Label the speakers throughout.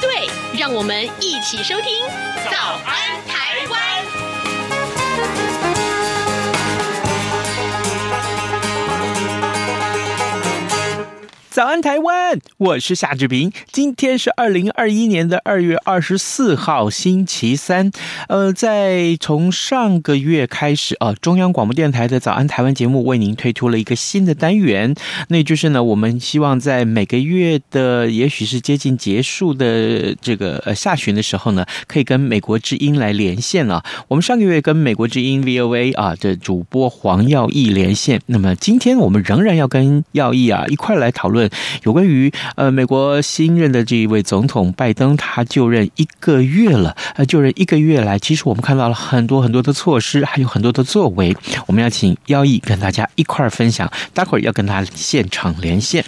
Speaker 1: 对，让我们一起收听《早安台
Speaker 2: 早安，台湾！我是夏志平。今天是二零二一年的二月二十四号，星期三。呃，在从上个月开始啊，中央广播电台的早安台湾节目为您推出了一个新的单元，那就是呢，我们希望在每个月的，也许是接近结束的这个呃下旬的时候呢，可以跟美国之音来连线了。我们上个月跟美国之音 VOA 啊的主播黄耀义连线，那么今天我们仍然要跟耀义啊一块来讨论。有关于呃美国新任的这一位总统拜登，他就任一个月了，呃就任一个月来，其实我们看到了很多很多的措施，还有很多的作为。我们要请耀义跟大家一块儿分享，待会儿要跟他现场连线。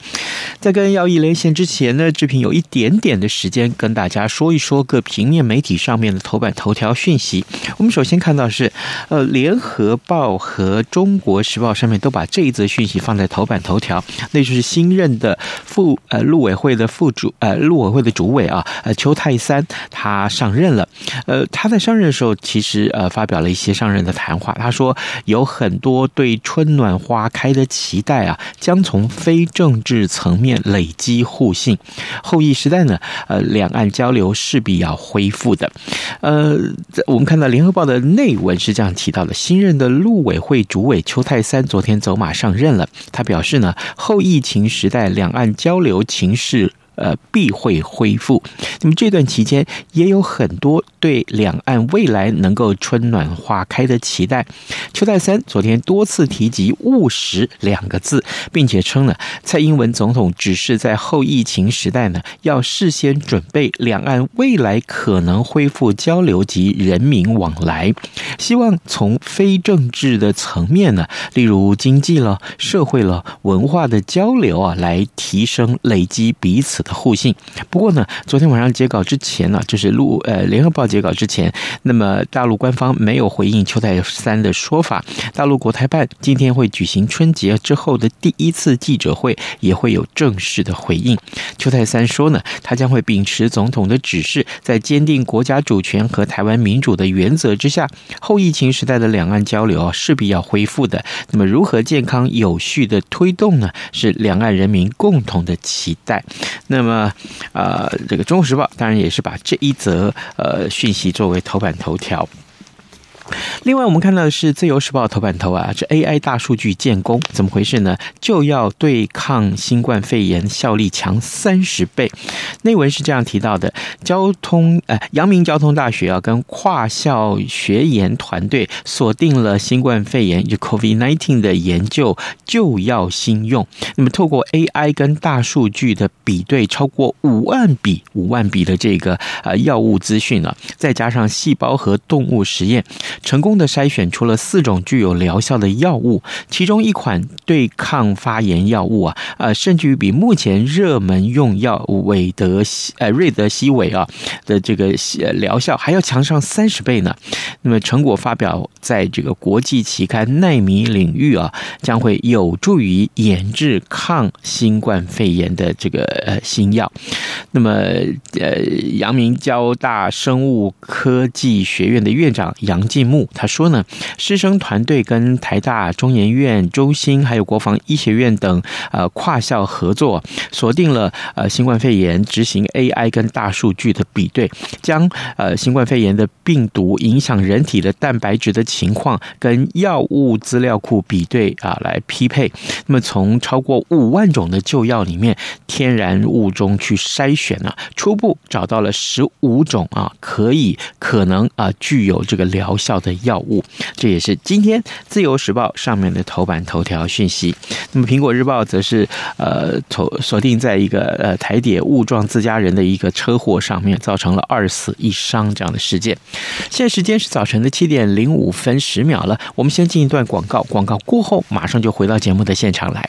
Speaker 2: 在跟耀义连线之前呢，志平有一点点的时间跟大家说一说各平面媒体上面的头版头条讯息。我们首先看到是呃联合报和中国时报上面都把这一则讯息放在头版头条，那就是新任的。副呃陆委会的副主呃陆委会的主委啊呃邱太三他上任了，呃他在上任的时候其实呃发表了一些上任的谈话，他说有很多对春暖花开的期待啊，将从非政治层面累积互信，后疫时代呢呃两岸交流势必要恢复的，呃我们看到联合报的内文是这样提到的，新任的陆委会主委邱太三昨天走马上任了，他表示呢后疫情时代两岸交流情势。呃，必会恢复。那么这段期间也有很多对两岸未来能够春暖花开的期待。邱太三昨天多次提及“务实”两个字，并且称呢，蔡英文总统只是在后疫情时代呢，要事先准备两岸未来可能恢复交流及人民往来，希望从非政治的层面呢，例如经济了、社会了、文化的交流啊，来提升累积彼此的。互信。不过呢，昨天晚上截稿之前呢，就是录呃联合报截稿之前，那么大陆官方没有回应邱泰三的说法。大陆国台办今天会举行春节之后的第一次记者会，也会有正式的回应。邱泰三说呢，他将会秉持总统的指示，在坚定国家主权和台湾民主的原则之下，后疫情时代的两岸交流啊，势必要恢复的。那么如何健康有序的推动呢？是两岸人民共同的期待。那那么，呃，这个《中国时报》当然也是把这一则呃讯息作为头版头条。另外，我们看到的是《自由时报》头版头啊，这 AI 大数据建功，怎么回事呢？就要对抗新冠肺炎效力强三十倍。内文是这样提到的：交通呃，阳明交通大学啊，跟跨校学研团队锁定了新冠肺炎就 COVID-19 的研究就要新用。那么，透过 AI 跟大数据的比对，超过五万笔五万笔的这个呃药物资讯啊，再加上细胞和动物实验。成功的筛选出了四种具有疗效的药物，其中一款对抗发炎药物啊，呃，甚至于比目前热门用药韦德西呃瑞德西韦啊的这个疗效还要强上三十倍呢。那么成果发表在这个国际期刊《奈米》领域啊，将会有助于研制抗新冠肺炎的这个呃新药。那么呃，阳明交大生物科技学院的院长杨进他说呢，师生团队跟台大、中研院、中兴还有国防医学院等呃跨校合作，锁定了呃新冠肺炎执行 AI 跟大数据的比对，将呃新冠肺炎的病毒影响人体的蛋白质的情况跟药物资料库比对啊来匹配。那么从超过五万种的旧药里面，天然物中去筛选啊，初步找到了十五种啊可以可能啊具有这个疗效的药物。这也是今天《自由时报》上面的头版头条讯息。那么，《苹果日报》则是呃锁锁定在一个呃台铁误撞自家人的一个车祸上面，造成了二死一伤这样的事件。现在时间是早晨的七点零五分十秒了，我们先进一段广告，广告过后马上就回到节目的现场来。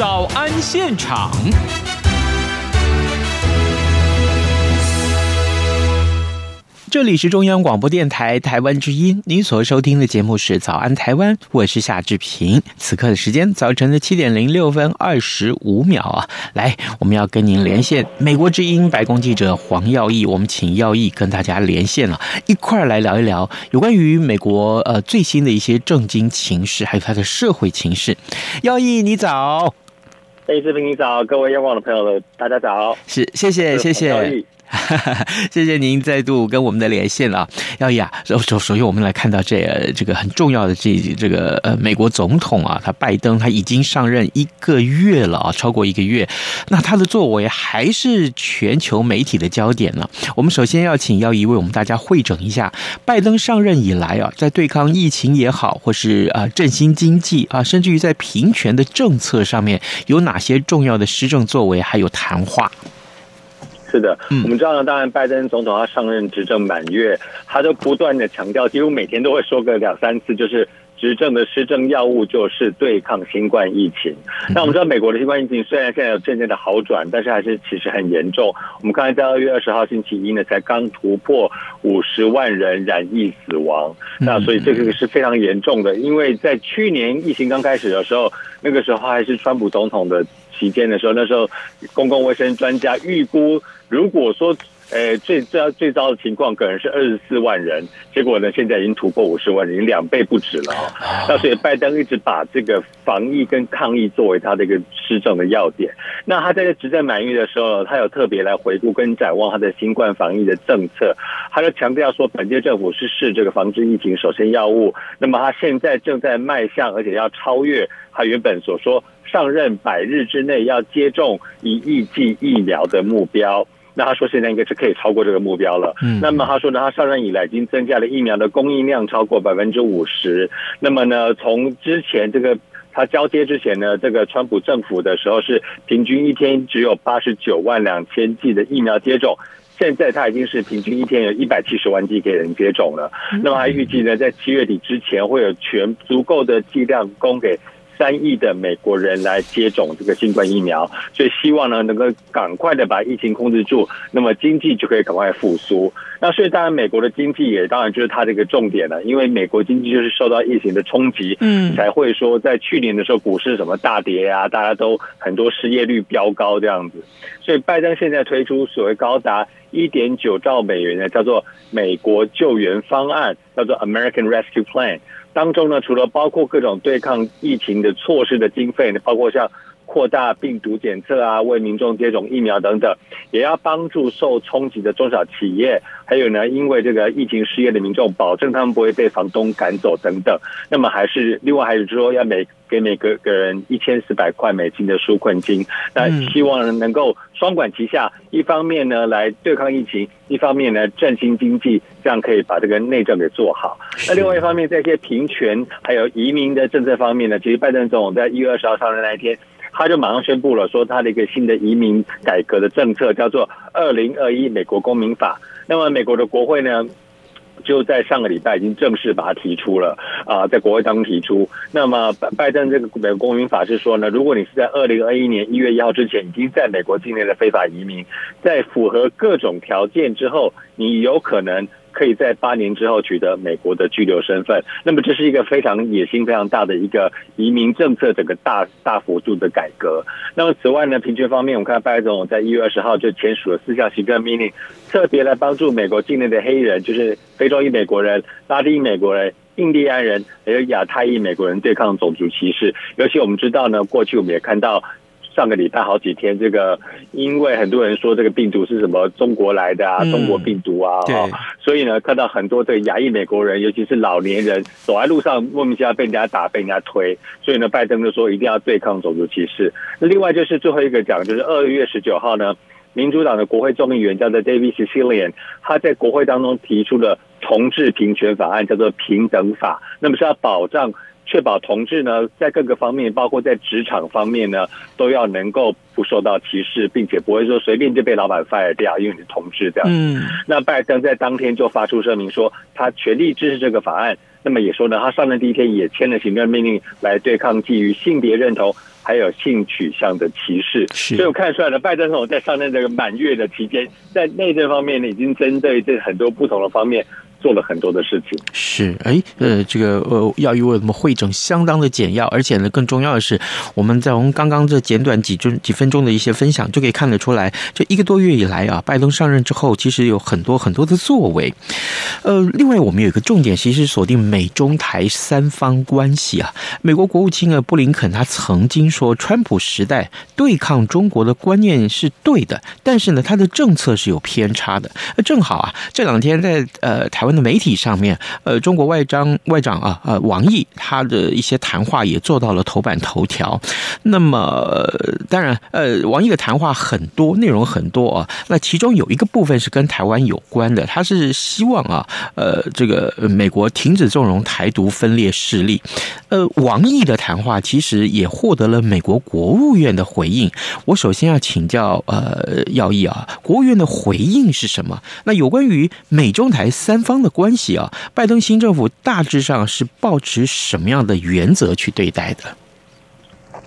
Speaker 2: 早安现场。这里是中央广播电台台湾之音，您所收听的节目是《早安台湾》，我是夏志平。此刻的时间，早晨的七点零六分二十五秒啊！来，我们要跟您连线美国之音白宫记者黄耀义，我们请耀义跟大家连线了，一块儿来聊一聊有关于美国呃最新的一些政经情势，还有它的社会情势。耀义，你早。
Speaker 3: Hey, 志平，你早，各位央广的朋友们，大家早。
Speaker 2: 是，谢谢，谢谢。谢谢您再度跟我们的连线啊，耀义啊，首首首先我们来看到这这个很重要的这这个呃美国总统啊，他拜登他已经上任一个月了啊，超过一个月，那他的作为还是全球媒体的焦点呢。我们首先要请耀一为我们大家汇整一下，拜登上任以来啊，在对抗疫情也好，或是啊振兴经济啊，甚至于在平权的政策上面有哪些重要的施政作为，还有谈话。
Speaker 3: 是的，我们知道呢，当然拜登总统他上任执政满月，他都不断的强调，几乎每天都会说个两三次，就是执政的施政要务就是对抗新冠疫情。那我们知道，美国的新冠疫情虽然现在有渐渐的好转，但是还是其实很严重。我们刚才在二月二十号星期一呢，才刚突破五十万人染疫死亡，那所以这个是非常严重的。因为在去年疫情刚开始的时候，那个时候还是川普总统的期间的时候，那时候公共卫生专家预估。如果说，呃，最最最糟的情况可能是二十四万人，结果呢，现在已经突破五十万人，已经两倍不止了。那所以拜登一直把这个防疫跟抗疫作为他的一个施政的要点。那他在这执政满意的时候，他有特别来回顾跟展望他的新冠防疫的政策。他就强调说，本届政府是视这个防治疫情首先要务。那么他现在正在迈向，而且要超越他原本所说上任百日之内要接种一亿剂疫苗的目标。那他说现在应该是可以超过这个目标了。嗯，那么他说呢，他上任以来已经增加了疫苗的供应量超过百分之五十。那么呢，从之前这个他交接之前呢，这个川普政府的时候是平均一天只有八十九万两千剂的疫苗接种，现在他已经是平均一天有一百七十万剂给人接种了。那么还预计呢，在七月底之前会有全足够的剂量供给。三亿的美国人来接种这个新冠疫苗，所以希望呢能够赶快的把疫情控制住，那么经济就可以赶快复苏。那所以当然美国的经济也当然就是它这个重点了，因为美国经济就是受到疫情的冲击，嗯，才会说在去年的时候股市什么大跌啊，大家都很多失业率飙高这样子。所以拜登现在推出所谓高达一点九兆美元的叫做美国救援方案，叫做 American Rescue Plan。当中呢，除了包括各种对抗疫情的措施的经费，包括像扩大病毒检测啊，为民众接种疫苗等等，也要帮助受冲击的中小企业，还有呢，因为这个疫情失业的民众，保证他们不会被房东赶走等等。那么还是另外还是说要每给每个个人一千四百块美金的纾困金，那希望能够双管齐下，一方面呢来对抗疫情，一方面呢振兴经济，这样可以把这个内政给做好。那另外一方面，在一些平权还有移民的政策方面呢，其实拜登总统在一月二十号上任那一天，他就马上宣布了说他的一个新的移民改革的政策，叫做二零二一美国公民法。那么美国的国会呢，就在上个礼拜已经正式把它提出了啊，在国会当中提出。那么拜拜登这个美国公民法是说呢，如果你是在二零二一年一月一号之前已经在美国境内的非法移民，在符合各种条件之后，你有可能。可以在八年之后取得美国的居留身份，那么这是一个非常野心非常大的一个移民政策，整个大大幅度的改革。那么此外呢，平均方面，我们看拜登在一月二十号就签署了四项行政命令，特别来帮助美国境内的黑人，就是非洲裔美国人、拉丁美国人、印第安人，还有亚太裔美国人对抗种族歧视。尤其我们知道呢，过去我们也看到。上个礼拜好几天，这个因为很多人说这个病毒是什么中国来的啊，中国病毒啊，嗯、所以呢，看到很多的亚裔美国人，尤其是老年人，走在路上莫名其妙被人家打，被人家推，所以呢，拜登就说一定要对抗种族歧视。那另外就是最后一个讲，就是二月十九号呢，民主党的国会众议员叫做 David Cicilline，他在国会当中提出了同志平权法案，叫做平等法，那么是要保障。确保同志呢，在各个方面，包括在职场方面呢，都要能够不受到歧视，并且不会说随便就被老板 fire 掉，因为你是同志这样。嗯。那拜登在当天就发出声明说，他全力支持这个法案。那么也说呢，他上任第一天也签了行政命令来对抗基于性别认同还有性取向的歧视。是。所以我看出来了，拜登总统在上任这个满月的期间，在内政方面呢，已经针对这很多不同的方面。做了很多的事情，
Speaker 2: 是哎，呃，这个呃，要为我们汇整相当的简要，而且呢，更重要的是，我们在我们刚刚这简短几分几分钟的一些分享，就可以看得出来，这一个多月以来啊，拜登上任之后，其实有很多很多的作为。呃，另外我们有一个重点，其实锁定美中台三方关系啊。美国国务卿啊布林肯他曾经说，川普时代对抗中国的观念是对的，但是呢，他的政策是有偏差的。那正好啊，这两天在呃台湾。的媒体上面，呃，中国外长外长啊，呃，王毅他的一些谈话也做到了头版头条。那么，当然，呃，王毅的谈话很多，内容很多啊。那其中有一个部分是跟台湾有关的，他是希望啊，呃，这个美国停止纵容台独分裂势力。呃，王毅的谈话其实也获得了美国国务院的回应。我首先要请教呃，耀毅啊，国务院的回应是什么？那有关于美中台三方的关系啊，拜登新政府大致上是抱持什么样的原则去对待的？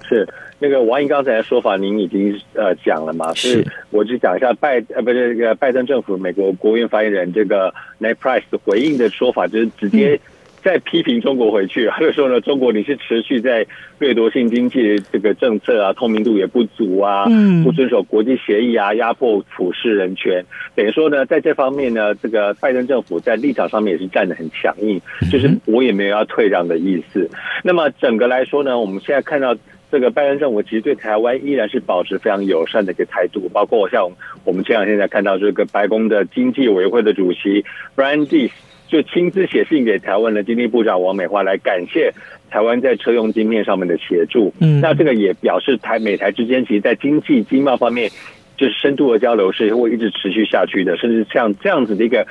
Speaker 3: 是那个王毅刚才的说法，您已经呃讲了嘛？是，我就讲一下拜呃不是这个拜登政府美国国务院发言人这个 Ned Price 的回应的说法，就是直接。再批评中国回去，他就说呢，中国你是持续在掠夺性经济的这个政策啊，透明度也不足啊，嗯。不遵守国际协议啊，压迫普世人权，等于说呢，在这方面呢，这个拜登政府在立场上面也是站得很强硬，就是我也没有要退让的意思。那么整个来说呢，我们现在看到这个拜登政府其实对台湾依然是保持非常友善的一个态度，包括像我们前两天在看到这个白宫的经济委员会的主席 Brian Deese 就亲自写信给台湾的经济部长王美花来感谢台湾在车用晶片上面的协助。嗯，那这个也表示台美台之间其实，在经济经贸方面，就是深度的交流是会一直持续下去的，甚至像这样子的一个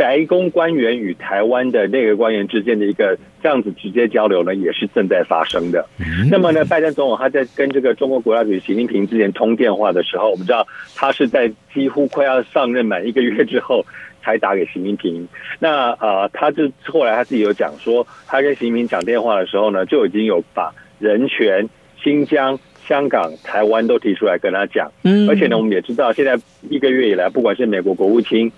Speaker 3: 白宫官员与台湾的内阁官员之间的一个这样子直接交流呢，也是正在发生的。那么呢，拜登总统他在跟这个中国国家主席习近平之前通电话的时候，我们知道他是在几乎快要上任满一个月之后。才打给习近平，那呃，他就后来他自己有讲说，他跟习近平讲电话的时候呢，就已经有把人权、新疆、香港、台湾都提出来跟他讲。嗯，而且呢，我们也知道，现在一个月以来，不管是美国国务卿、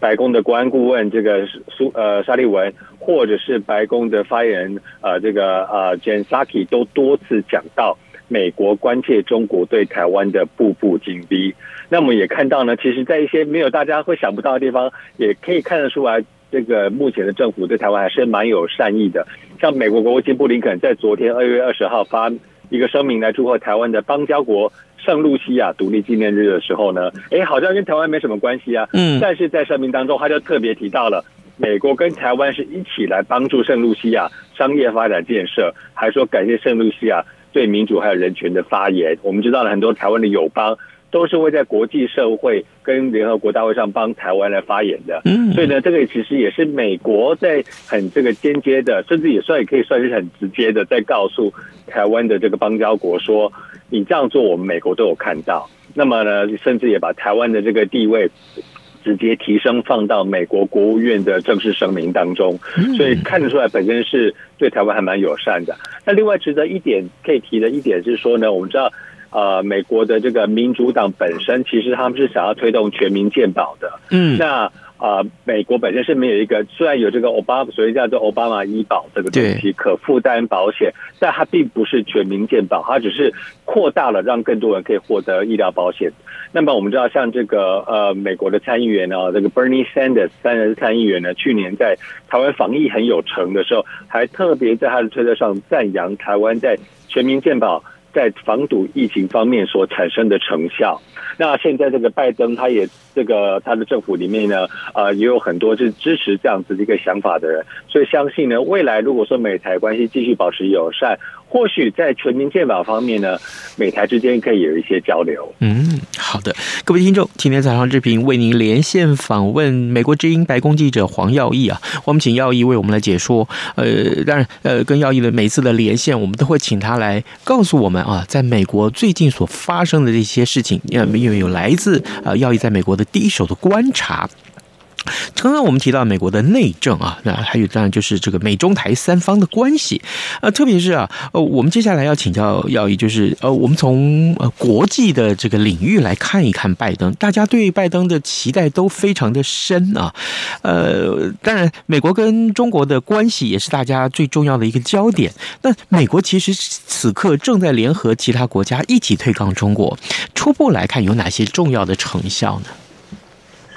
Speaker 3: 白宫的国安顾问这个苏呃沙利文，或者是白宫的发言人呃这个呃 Jen Psaki 都多次讲到。美国关切中国对台湾的步步紧逼，那么也看到呢，其实，在一些没有大家会想不到的地方，也可以看得出来，这个目前的政府对台湾还是蛮有善意的。像美国国务卿布林肯在昨天二月二十号发一个声明来祝贺台湾的邦交国圣露西亚独立纪念日的时候呢，哎，好像跟台湾没什么关系啊。嗯，但是在声明当中，他就特别提到了美国跟台湾是一起来帮助圣露西亚商业发展建设，还说感谢圣露西亚。对民主还有人权的发言，我们知道了很多台湾的友邦都是会在国际社会跟联合国大会上帮台湾来发言的。嗯，所以呢，这个其实也是美国在很这个间接的，甚至也算也可以算是很直接的，在告诉台湾的这个邦交国说，你这样做，我们美国都有看到。那么呢，甚至也把台湾的这个地位。直接提升放到美国国务院的正式声明当中，所以看得出来本身是对台湾还蛮友善的。那另外值得一点可以提的一点是说呢，我们知道。呃，美国的这个民主党本身其实他们是想要推动全民健保的。嗯，那呃，美国本身是没有一个，虽然有这个奥巴马，所谓叫做奥巴马医保这个东西，可负担保险，但它并不是全民健保，它只是扩大了让更多人可以获得医疗保险。那么我们知道，像这个呃，美国的参议员呢，这个 Bernie Sanders 三人参议员呢，去年在台湾防疫很有成的时候，还特别在他的推特上赞扬台湾在全民健保。在防堵疫情方面所产生的成效，那现在这个拜登他也这个他的政府里面呢，呃，也有很多是支持这样子的一个想法的人，所以相信呢，未来如果说美台关系继续保持友善。或许在全民健保方面呢，美台之间可以有一些交流。
Speaker 2: 嗯，好的，各位听众，今天早上志平为您连线访问美国之音白宫记者黄耀毅啊，我们请耀毅为我们来解说。呃，当然，呃，跟耀毅的每次的连线，我们都会请他来告诉我们啊，在美国最近所发生的这些事情，因为有来自啊耀毅在美国的第一手的观察。刚刚我们提到美国的内政啊，那还有当然就是这个美中台三方的关系，呃，特别是啊，呃，我们接下来要请教耀毅，就是呃，我们从呃国际的这个领域来看一看拜登，大家对拜登的期待都非常的深啊，呃，当然美国跟中国的关系也是大家最重要的一个焦点。那美国其实此刻正在联合其他国家一起对抗中国，初步来看有哪些重要的成效呢？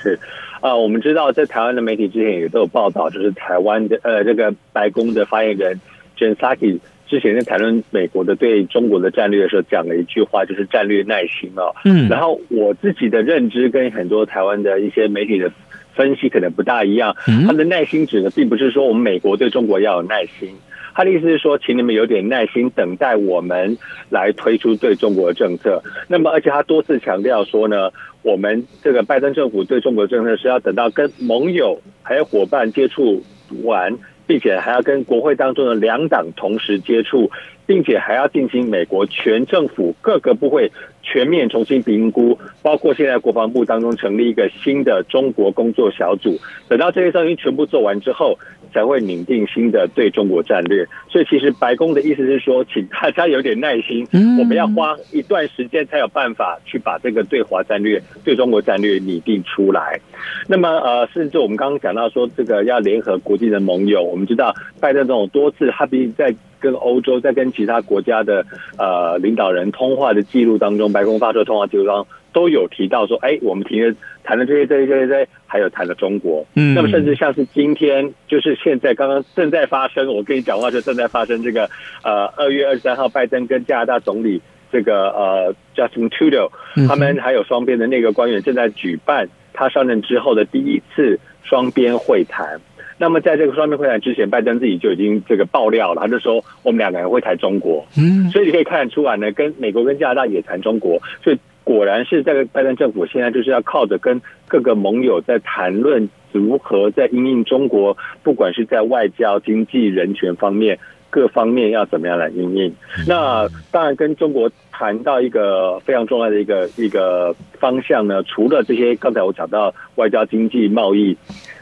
Speaker 3: 是。啊，我们知道在台湾的媒体之前也都有报道，就是台湾的呃这个白宫的发言人 Jen Psaki 之前在谈论美国的对中国的战略的时候，讲了一句话，就是战略耐心哦。嗯，然后我自己的认知跟很多台湾的一些媒体的分析可能不大一样。他的耐心指的并不是说我们美国对中国要有耐心，他的意思是说，请你们有点耐心，等待我们来推出对中国的政策。那么，而且他多次强调说呢。我们这个拜登政府对中国政策是要等到跟盟友还有伙伴接触完，并且还要跟国会当中的两党同时接触，并且还要进行美国全政府各个部会全面重新评估，包括现在国防部当中成立一个新的中国工作小组，等到这些事情全部做完之后。才会拟定新的对中国战略，所以其实白宫的意思是说，请大家有点耐心，我们要花一段时间才有办法去把这个对华战略、对中国战略拟定出来。那么呃，甚至我们刚刚讲到说，这个要联合国际的盟友，我们知道拜登这种多次，他毕竟在跟欧洲、在跟其他国家的呃领导人通话的记录当中，白宫发出的通话记录当中。都有提到说，哎，我们提了谈了这些、这些、这些、这些，还有谈了中国。嗯，那么甚至像是今天，就是现在刚刚正在发生，我跟你讲话就正在发生这个，呃，二月二十三号，拜登跟加拿大总理这个呃 Justin Trudeau，他们还有双边的那个官员正在举办他上任之后的第一次双边会谈。那么在这个双边会谈之前，拜登自己就已经这个爆料了，他就说我们两个人会谈中国。嗯，所以你可以看得出来呢，跟美国跟加拿大也谈中国，所以。果然是这个拜登政府现在就是要靠着跟各个盟友在谈论如何在因应中国，不管是在外交、经济、人权方面各方面要怎么样来应应。那当然跟中国谈到一个非常重要的一个一个方向呢，除了这些刚才我讲到外交、经济、贸易、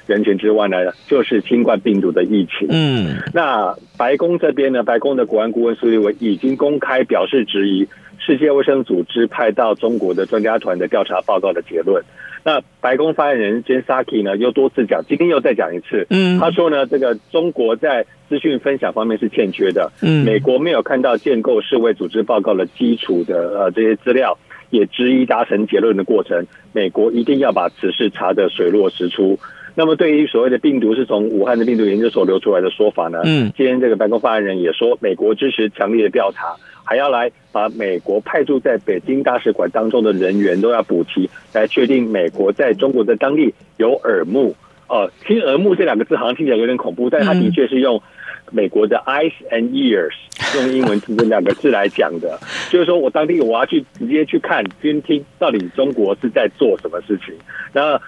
Speaker 3: 人群之外呢，就是新冠病毒的疫情。嗯，那白宫这边呢，白宫的国安顾问苏立文已经公开表示质疑。世界卫生组织派到中国的专家团的调查报告的结论，那白宫发言人 Jen Psaki 呢又多次讲，今天又再讲一次，嗯，他说呢，这个中国在资讯分享方面是欠缺的，嗯，美国没有看到建构世卫组织报告的基础的呃这些资料，也质疑达成结论的过程，美国一定要把此事查得水落石出。那么对于所谓的病毒是从武汉的病毒研究所流出来的说法呢，嗯，今天这个白宫发言人也说，美国支持强烈的调查。还要来把美国派驻在北京大使馆当中的人员都要补齐，来确定美国在中国的当地有耳目。哦、呃，听耳目这两个字好像听起来有点恐怖，但他的确是用美国的 eyes and ears 用英文字这两个字来讲的，就是说我当地我要去直接去看，监听到底中国是在做什么事情。那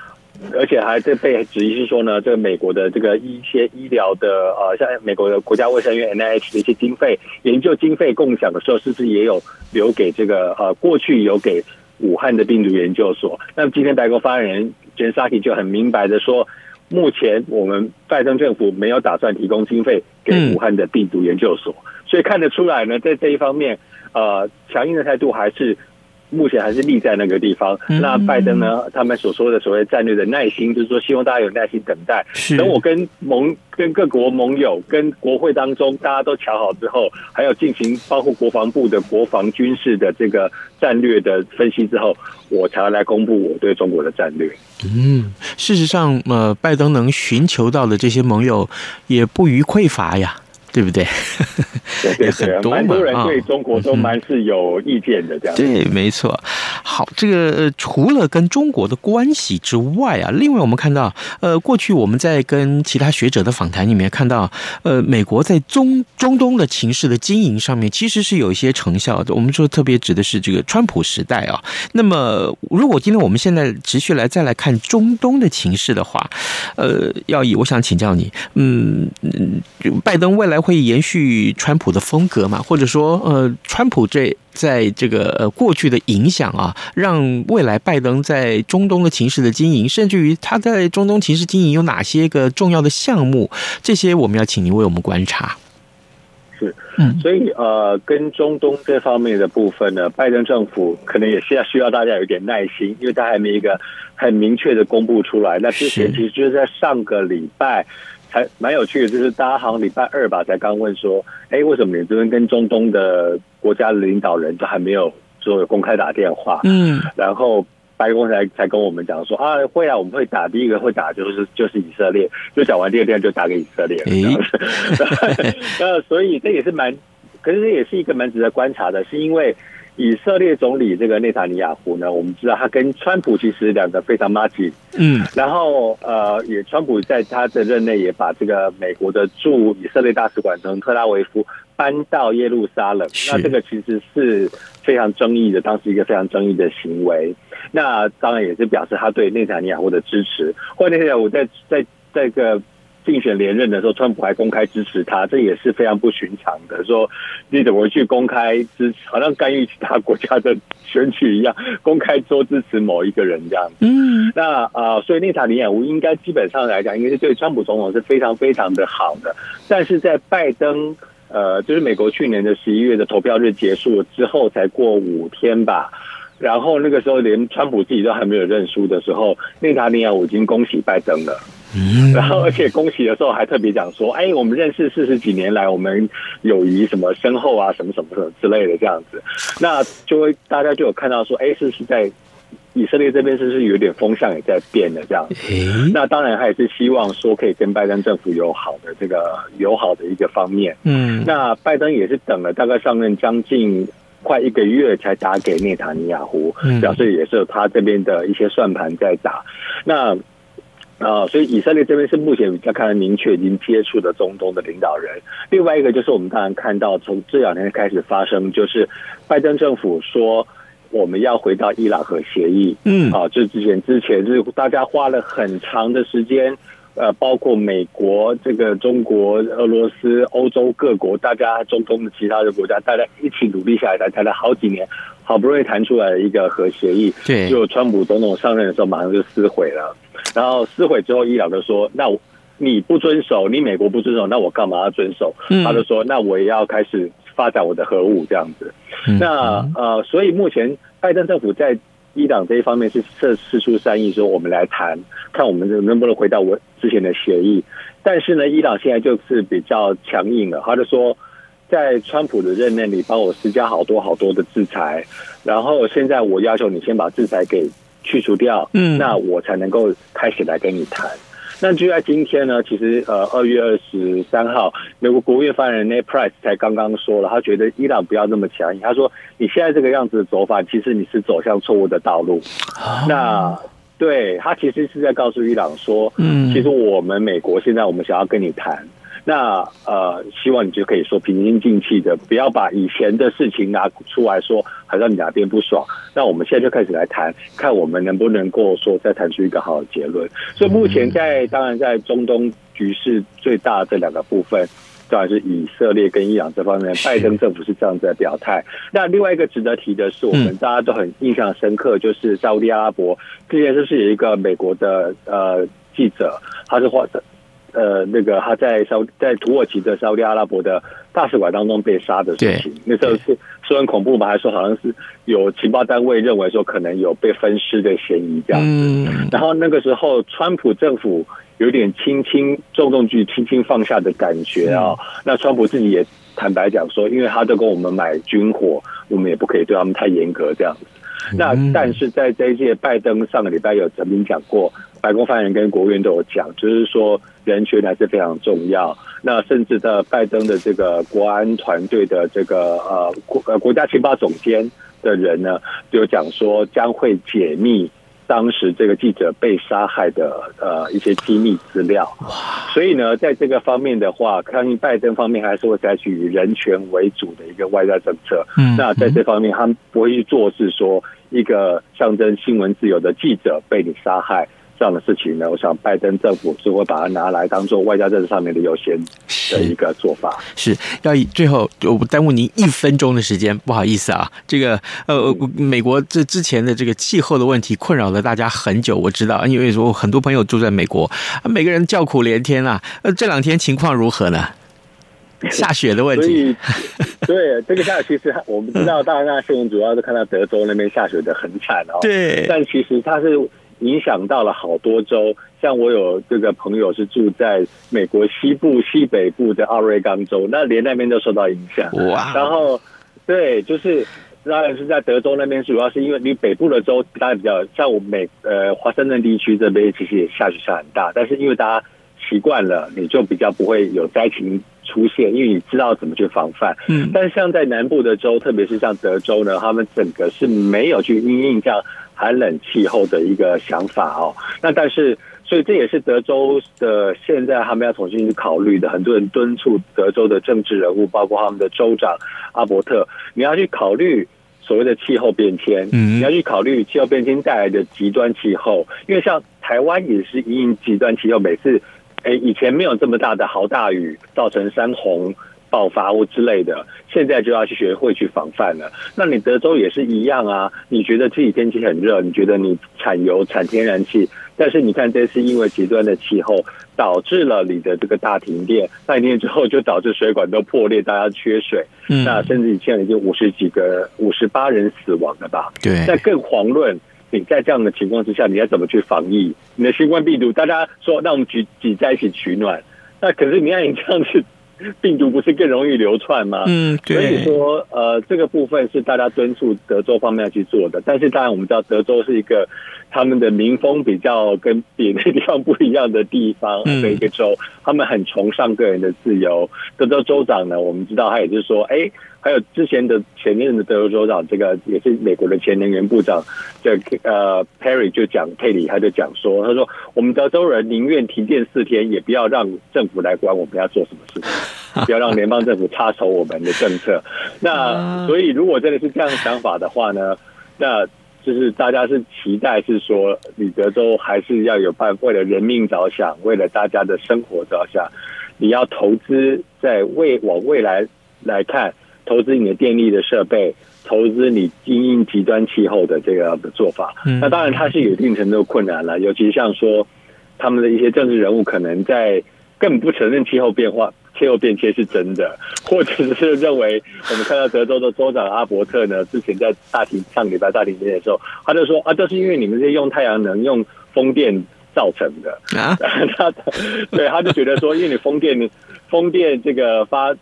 Speaker 3: 而且还在被质疑是说呢，这个美国的这个一些医疗的呃，像美国的国家卫生院 NIH 的一些经费研究经费共享的时候，是不是也有留给这个呃过去有给武汉的病毒研究所？那么今天白宫发言人 Jen Psaki 就很明白的说，目前我们拜登政府没有打算提供经费给武汉的病毒研究所，嗯、所以看得出来呢，在这一方面，呃，强硬的态度还是。目前还是立在那个地方。那拜登呢？他们所说的所谓战略的耐心，就是说希望大家有耐心等待。等我跟盟、跟各国盟友、跟国会当中大家都瞧好之后，还有进行包括国防部的国防军事的这个战略的分析之后，我才来公布我对中国的战略。
Speaker 2: 嗯，事实上，呃，拜登能寻求到的这些盟友也不虞匮乏呀。对不对？
Speaker 3: 对对 对，蛮多人对中国都蛮是有意见的，这样。
Speaker 2: 对，没错。好，这个除了跟中国的关系之外啊，另外我们看到，呃，过去我们在跟其他学者的访谈里面看到，呃，美国在中中东的情势的经营上面，其实是有一些成效的。我们说特别指的是这个川普时代啊。那么，如果今天我们现在持续来再来看中东的情势的话，呃，要以我想请教你，嗯，拜登未来。会延续川普的风格嘛？或者说，呃，川普这在这个呃过去的影响啊，让未来拜登在中东的情势的经营，甚至于他在中东情势经营有哪些个重要的项目，这些我们要请您为我们观察。
Speaker 3: 是，嗯，所以呃，跟中东这方面的部分呢，拜登政府可能也是要需要大家有一点耐心，因为他还没一个很明确的公布出来。那之前其实就是在上个礼拜。还蛮有趣的，就是大家好像礼拜二吧，才刚问说，哎，为什么你这边跟中东的国家的领导人都还没有说有公开打电话？嗯，然后白宫才才跟我们讲说啊，会啊，我们会打，第一个会打就是就是以色列，就讲完第二天就打给以色列了。诶 呃，所以这也是蛮，可是这也是一个蛮值得观察的，是因为。以色列总理这个内塔尼亚胡呢，我们知道他跟川普其实两个非常麻吉，嗯，然后呃，也川普在他的任内也把这个美国的驻以色列大使馆从特拉维夫搬到耶路撒冷，那这个其实是非常争议的，当时一个非常争议的行为，那当然也是表示他对内塔尼亚胡的支持。后来内塔尼亚胡在在在这个。竞选连任的时候，川普还公开支持他，这也是非常不寻常的。说你怎么去公开支持，好像干预其他国家的选举一样，公开说支持某一个人这样子。嗯，那啊、呃，所以内塔尼亚胡应该基本上来讲，应该是对川普总统是非常非常的好的。但是在拜登呃，就是美国去年的十一月的投票日结束之后，才过五天吧，然后那个时候连川普自己都还没有认输的时候，内塔尼亚胡已经恭喜拜登了。嗯，然后而且恭喜的时候还特别讲说，哎，我们认识四十几年来，我们友谊什么深厚啊，什么什么什么之类的这样子，那就会大家就有看到说，哎，是不是在以色列这边是不是有点风向也在变的这样子？那当然他也是希望说可以跟拜登政府有好的这个友好的一个方面。嗯，那拜登也是等了大概上任将近快一个月才打给内塔尼亚胡，表示也是有他这边的一些算盘在打。那啊，所以以色列这边是目前比较看得明确已经接触的中东的领导人。另外一个就是我们当然看到从这两天开始发生，就是拜登政府说我们要回到伊朗核协议。嗯，啊，就之前之前是大家花了很长的时间，呃，包括美国、这个中国、俄罗斯、欧洲各国，大家中东的其他的国家，大家一起努力下来，才谈了好几年，好不容易谈出来的一个核协议。对，就川普总统上任的时候，马上就撕毁了。然后撕毁之后，伊朗就说：“那你不遵守，你美国不遵守，那我干嘛要遵守？”他就说：“那我也要开始发展我的核武这样子。”那呃，所以目前拜登政府在伊朗这一方面是释释出善意，说我们来谈，看我们能不能回到我之前的协议。但是呢，伊朗现在就是比较强硬了，他就说，在川普的任内里帮我施加好多好多的制裁，然后现在我要求你先把制裁给。去除掉，嗯，那我才能够开始来跟你谈。那就在今天呢，其实呃，二月二十三号，美国国务院发言人 Ned Price 才刚刚说了，他觉得伊朗不要那么强硬。他说，你现在这个样子的走法，其实你是走向错误的道路。哦、那对他其实是在告诉伊朗说，嗯，其实我们美国现在我们想要跟你谈。那呃，希望你就可以说平心静气的，不要把以前的事情拿出来说，好像你哪边不爽。那我们现在就开始来谈，看我们能不能够说再谈出一个好的结论。所以目前在当然在中东局势最大的这两个部分，当然是以色列跟伊朗这方面，拜登政府是这样子的表态。那另外一个值得提的是，我们大家都很印象深刻，就是沙乌地阿拉伯，之前就是有一个美国的呃记者，他是画的。呃，那个他在沙在土耳其的沙乌地阿拉伯的大使馆当中被杀的事情，那时候是说很恐怖嘛，还说好像是有情报单位认为说可能有被分尸的嫌疑这样子。嗯，然后那个时候，川普政府有点轻轻重重去轻轻放下的感觉啊。那川普自己也坦白讲说，因为他都跟我们买军火，我们也不可以对他们太严格这样子。那但是在这一届，拜登上个礼拜有曾经讲过。白宫发言人跟国务院都有讲，就是说人权还是非常重要。那甚至的拜登的这个国安团队的这个呃国呃国家情报总监的人呢，就有讲说将会解密当时这个记者被杀害的呃一些机密资料。所以呢，在这个方面的话，相信拜登方面还是会采取以人权为主的一个外交政策。嗯那在这方面，他们不会去做是说一个象征新闻自由的记者被你杀害。这样的事情呢，我想拜登政府是会把它拿来当做外交政策上面的优先的一个做法。
Speaker 2: 是，是要以最后我耽误您一分钟的时间，不好意思啊。这个呃，美国这之前的这个气候的问题困扰了大家很久，我知道，因为说很多朋友住在美国，每个人叫苦连天啊。呃，这两天情况如何呢？下雪的问题。
Speaker 3: 对，这个下雪其实我们知道，大家那新闻主要是看到德州那边下雪的很惨哦。
Speaker 2: 对，
Speaker 3: 但其实它是。影响到了好多州，像我有这个朋友是住在美国西部、西北部的奥瑞冈州，那连那边都受到影响。哇！然后，对，就是当然是在德州那边，主要是因为你北部的州大家比较像我们美呃华盛顿地区这边，其实也下雪下很大，但是因为大家习惯了，你就比较不会有灾情出现，因为你知道怎么去防范。嗯。但是像在南部的州，特别是像德州呢，他们整个是没有去因应这样。寒冷气候的一个想法哦，那但是，所以这也是德州的现在他们要重新去考虑的。很多人敦促德州的政治人物，包括他们的州长阿伯特，你要去考虑所谓的气候变迁，嗯，你要去考虑气候变迁带来的极端气候，因为像台湾也是因应极端气候，每次，诶，以前没有这么大的豪大雨造成山洪。爆发物之类的，现在就要去学会去防范了。那你德州也是一样啊？你觉得自己天气很热，你觉得你产油产天然气，但是你看这次因为极端的气候导致了你的这个大停电，大停电之后就导致水管都破裂，大家缺水。嗯，那甚至现在已经五十几个、五十八人死亡了吧？
Speaker 2: 对。
Speaker 3: 那更遑论你在这样的情况之下，你要怎么去防疫？你的新冠病毒，大家说让我们挤挤在一起取暖，那可是你看你这样子。病毒不是更容易流窜吗？嗯，对。所以说，呃，这个部分是大家敦促德州方面要去做的。但是，当然我们知道，德州是一个他们的民风比较跟别的地方不一样的地方的一个州，他们很崇尚个人的自由。德州州长呢，我们知道他也就是说，哎。还有之前的前任的德州州长，这个也是美国的前能源部长，这呃 Perry 就讲佩里，他就讲说，他说我们德州人宁愿停电四天，也不要让政府来管我们要做什么事情，不要让联邦政府插手我们的政策。那所以如果真的是这样想法的话呢，那就是大家是期待是说，你德州还是要有办法，为了人民着想，为了大家的生活着想，你要投资在未往未来来看。投资你的电力的设备，投资你因应极端气候的这个的做法，那当然它是有一定程度的困难了。尤其像说他们的一些政治人物，可能在根本不承认气候变化、气候变迁是真的，或者是认为我们看到德州的州长阿伯特呢，之前在大庭上礼拜大停电的时候，他就说啊，这是因为你们这些用太阳能、用风电造成的啊。他对他就觉得说，因为你风电、风电这个发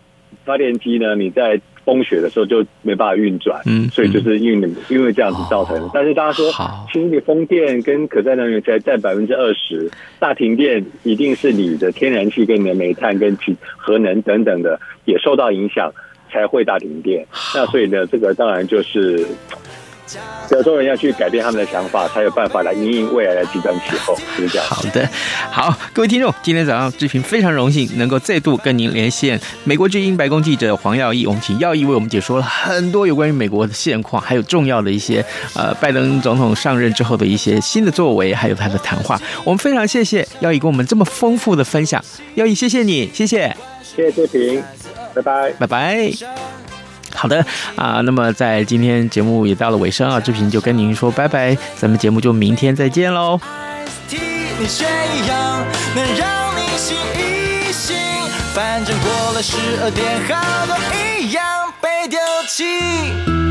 Speaker 3: 发电机呢，你在风雪的时候就没办法运转，嗯，所以就是因为你因为这样子造成的。哦、但是大家说，其实你风电跟可再生能源才占百分之二十，大停电一定是你的天然气跟你的煤炭跟其核能等等的也受到影响，才会大停电。那所以呢，这个当然就是。德州人要去改变他们的想法，才有办法来因应未来的极端气候，是这样。
Speaker 2: 好的，好，各位听众，今天早上志平非常荣幸能够再度跟您连线美国之音白宫记者黄耀义，我们请耀义为我们解说了很多有关于美国的现况，还有重要的一些呃拜登总统上任之后的一些新的作为，还有他的谈话。我们非常谢谢耀义给我们这么丰富的分享，耀义谢谢你，谢谢，
Speaker 3: 谢谢志平，拜拜，
Speaker 2: 拜拜。好的啊，那么在今天节目也到了尾声啊，志平就跟您说拜拜，咱们节目就明天再见喽。反正过了十二点，好多一样被丢弃。